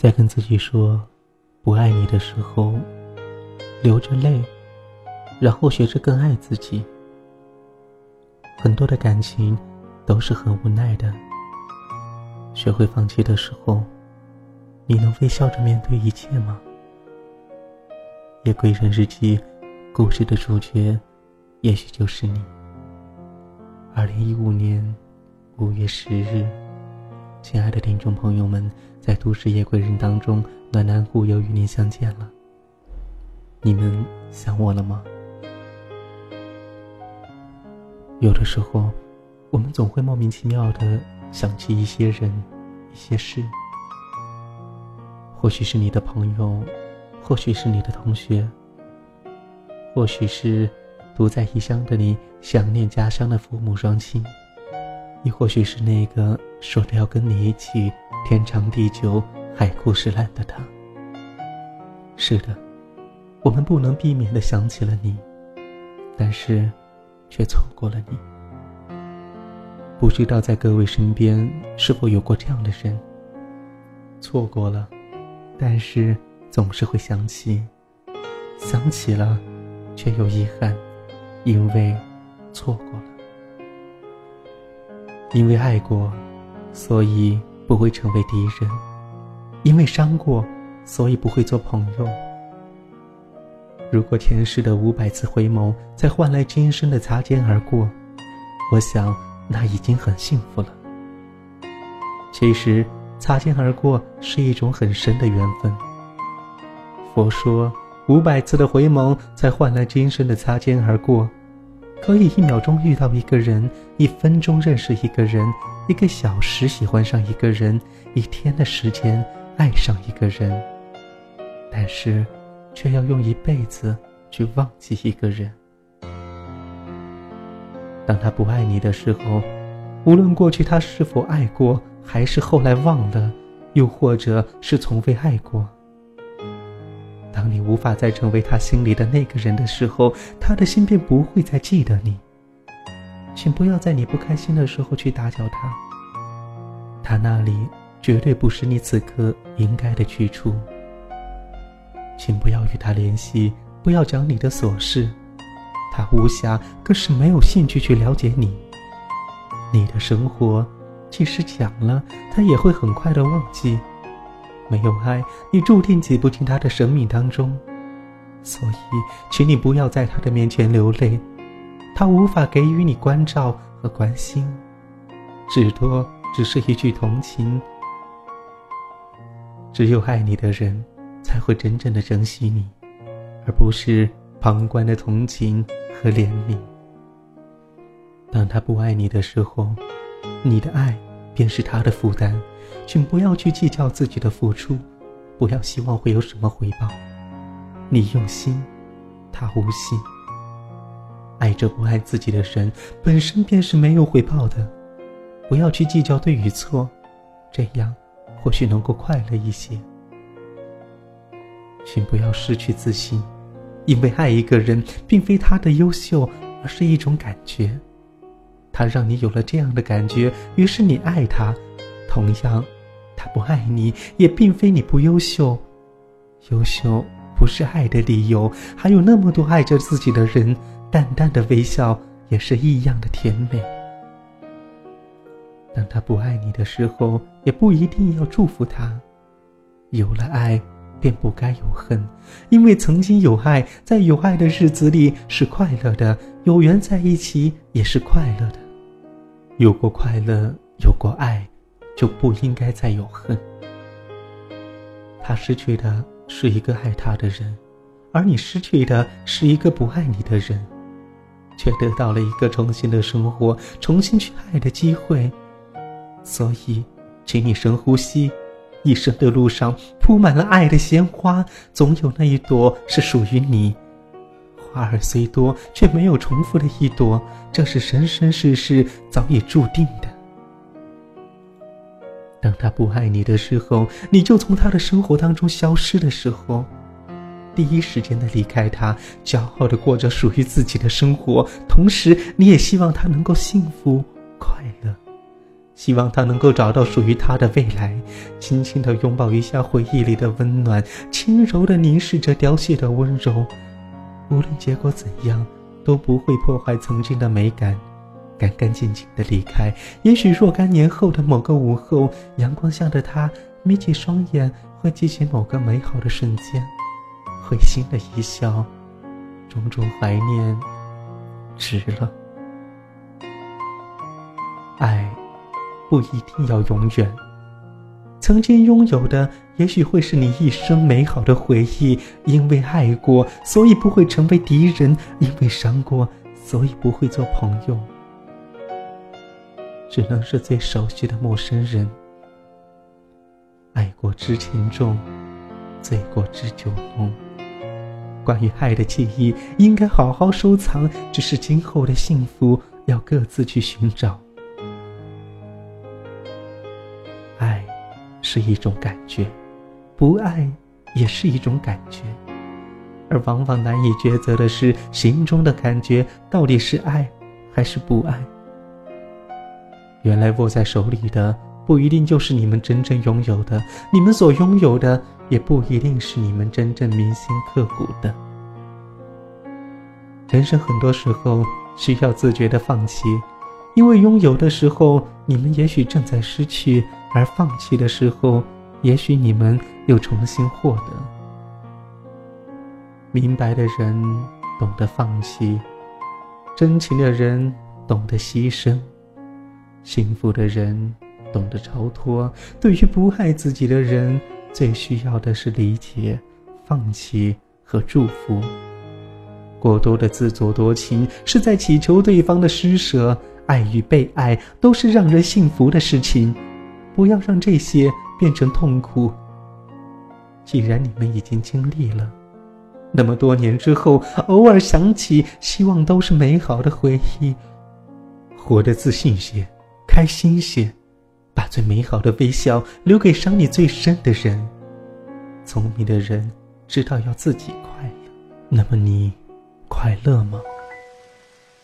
在跟自己说不爱你的时候，流着泪，然后学着更爱自己。很多的感情都是很无奈的。学会放弃的时候，你能微笑着面对一切吗？夜归人日记，故事的主角，也许就是你。二零一五年五月十日，亲爱的听众朋友们，在都市夜归人当中，暖男户又与您相见了。你们想我了吗？有的时候，我们总会莫名其妙的想起一些人、一些事。或许是你的朋友，或许是你的同学，或许是独在异乡的你想念家乡的父母双亲，亦或许是那个说的要跟你一起天长地久、海枯石烂的他。是的，我们不能避免的想起了你，但是。却错过了你。不知道在各位身边是否有过这样的人？错过了，但是总是会想起，想起了，却又遗憾，因为错过了。因为爱过，所以不会成为敌人；因为伤过，所以不会做朋友。如果前世的五百次回眸，再换来今生的擦肩而过，我想那已经很幸福了。其实，擦肩而过是一种很深的缘分。佛说，五百次的回眸，才换来今生的擦肩而过，可以一秒钟遇到一个人，一分钟认识一个人，一个小时喜欢上一个人，一天的时间爱上一个人。但是。却要用一辈子去忘记一个人。当他不爱你的时候，无论过去他是否爱过，还是后来忘了，又或者是从未爱过。当你无法再成为他心里的那个人的时候，他的心便不会再记得你。请不要在你不开心的时候去打搅他，他那里绝对不是你此刻应该的去处。请不要与他联系，不要讲你的琐事，他无暇，更是没有兴趣去了解你。你的生活，即使讲了，他也会很快的忘记。没有爱，你注定挤不进他的生命当中。所以，请你不要在他的面前流泪，他无法给予你关照和关心，至多只是一句同情。只有爱你的人。才会真正的珍惜你，而不是旁观的同情和怜悯。当他不爱你的时候，你的爱便是他的负担。请不要去计较自己的付出，不要希望会有什么回报。你用心，他无心。爱着不爱自己的人，本身便是没有回报的。不要去计较对与错，这样或许能够快乐一些。请不要失去自信，因为爱一个人并非他的优秀，而是一种感觉。他让你有了这样的感觉，于是你爱他。同样，他不爱你，也并非你不优秀。优秀不是爱的理由，还有那么多爱着自己的人，淡淡的微笑也是异样的甜美。当他不爱你的时候，也不一定要祝福他。有了爱。便不该有恨，因为曾经有爱，在有爱的日子里是快乐的，有缘在一起也是快乐的。有过快乐，有过爱，就不应该再有恨。他失去的是一个爱他的人，而你失去的是一个不爱你的人，却得到了一个重新的生活、重新去爱的机会。所以，请你深呼吸。一生的路上铺满了爱的鲜花，总有那一朵是属于你。花儿虽多，却没有重复的一朵，这是生生世世早已注定的。当他不爱你的时候，你就从他的生活当中消失的时候，第一时间的离开他，骄傲的过着属于自己的生活，同时你也希望他能够幸福快乐。希望他能够找到属于他的未来，轻轻的拥抱一下回忆里的温暖，轻柔的凝视着凋谢的温柔。无论结果怎样，都不会破坏曾经的美感。干干净净的离开，也许若干年后的某个午后，阳光下的他眯起双眼，会记起某个美好的瞬间，会心的一笑，种种怀念，值了。爱，不一定要永远。曾经拥有的，也许会是你一生美好的回忆。因为爱过，所以不会成为敌人；因为伤过，所以不会做朋友。只能是最熟悉的陌生人。爱过知情重，醉过知酒浓。关于爱的记忆，应该好好收藏。只是今后的幸福，要各自去寻找。爱是一种感觉，不爱也是一种感觉。而往往难以抉择的是，心中的感觉到底是爱还是不爱。原来握在手里的不一定就是你们真正拥有的，你们所拥有的也不一定是你们真正铭心刻骨的。人生很多时候需要自觉的放弃，因为拥有的时候你们也许正在失去，而放弃的时候，也许你们又重新获得。明白的人懂得放弃，真情的人懂得牺牲。幸福的人懂得超脱，对于不爱自己的人，最需要的是理解、放弃和祝福。过多的自作多情，是在祈求对方的施舍。爱与被爱都是让人幸福的事情，不要让这些变成痛苦。既然你们已经经历了，那么多年之后，偶尔想起，希望都是美好的回忆。活得自信些。开心些，把最美好的微笑留给伤你最深的人。聪明的人知道要自己快乐，那么你快乐吗？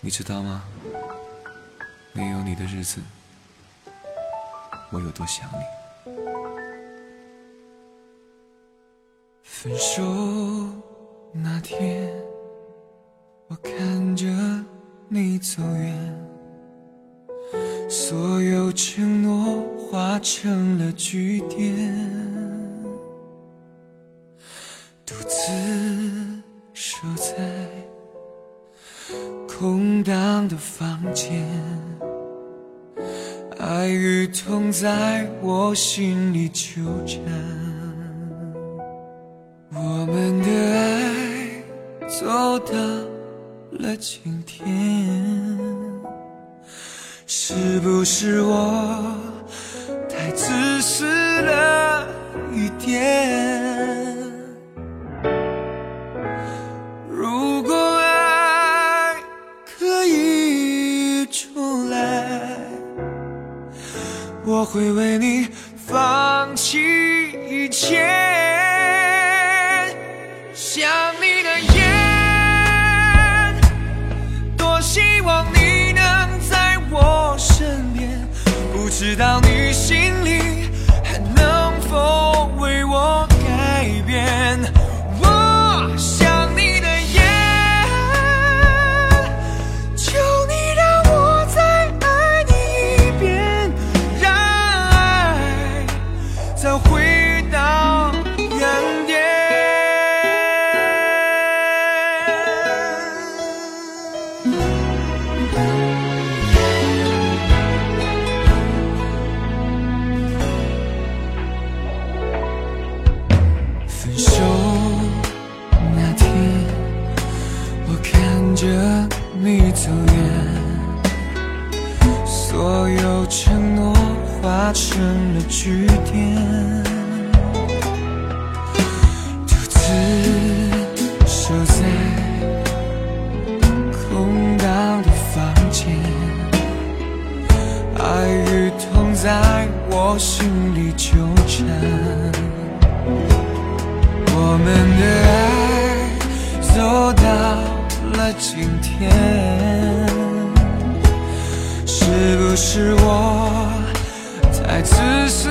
你知道吗？没有你的日子，我有多想你。分手那天，我看着你走远。所有承诺化成了句点，独自守在空荡的房间，爱与痛在我心里纠缠，我们的爱走到了今天。是不是我太自私了一点？如果爱可以重来，我会为你放弃一切。想你知道你我心里纠缠，我们的爱走到。了今天，是不是我太自私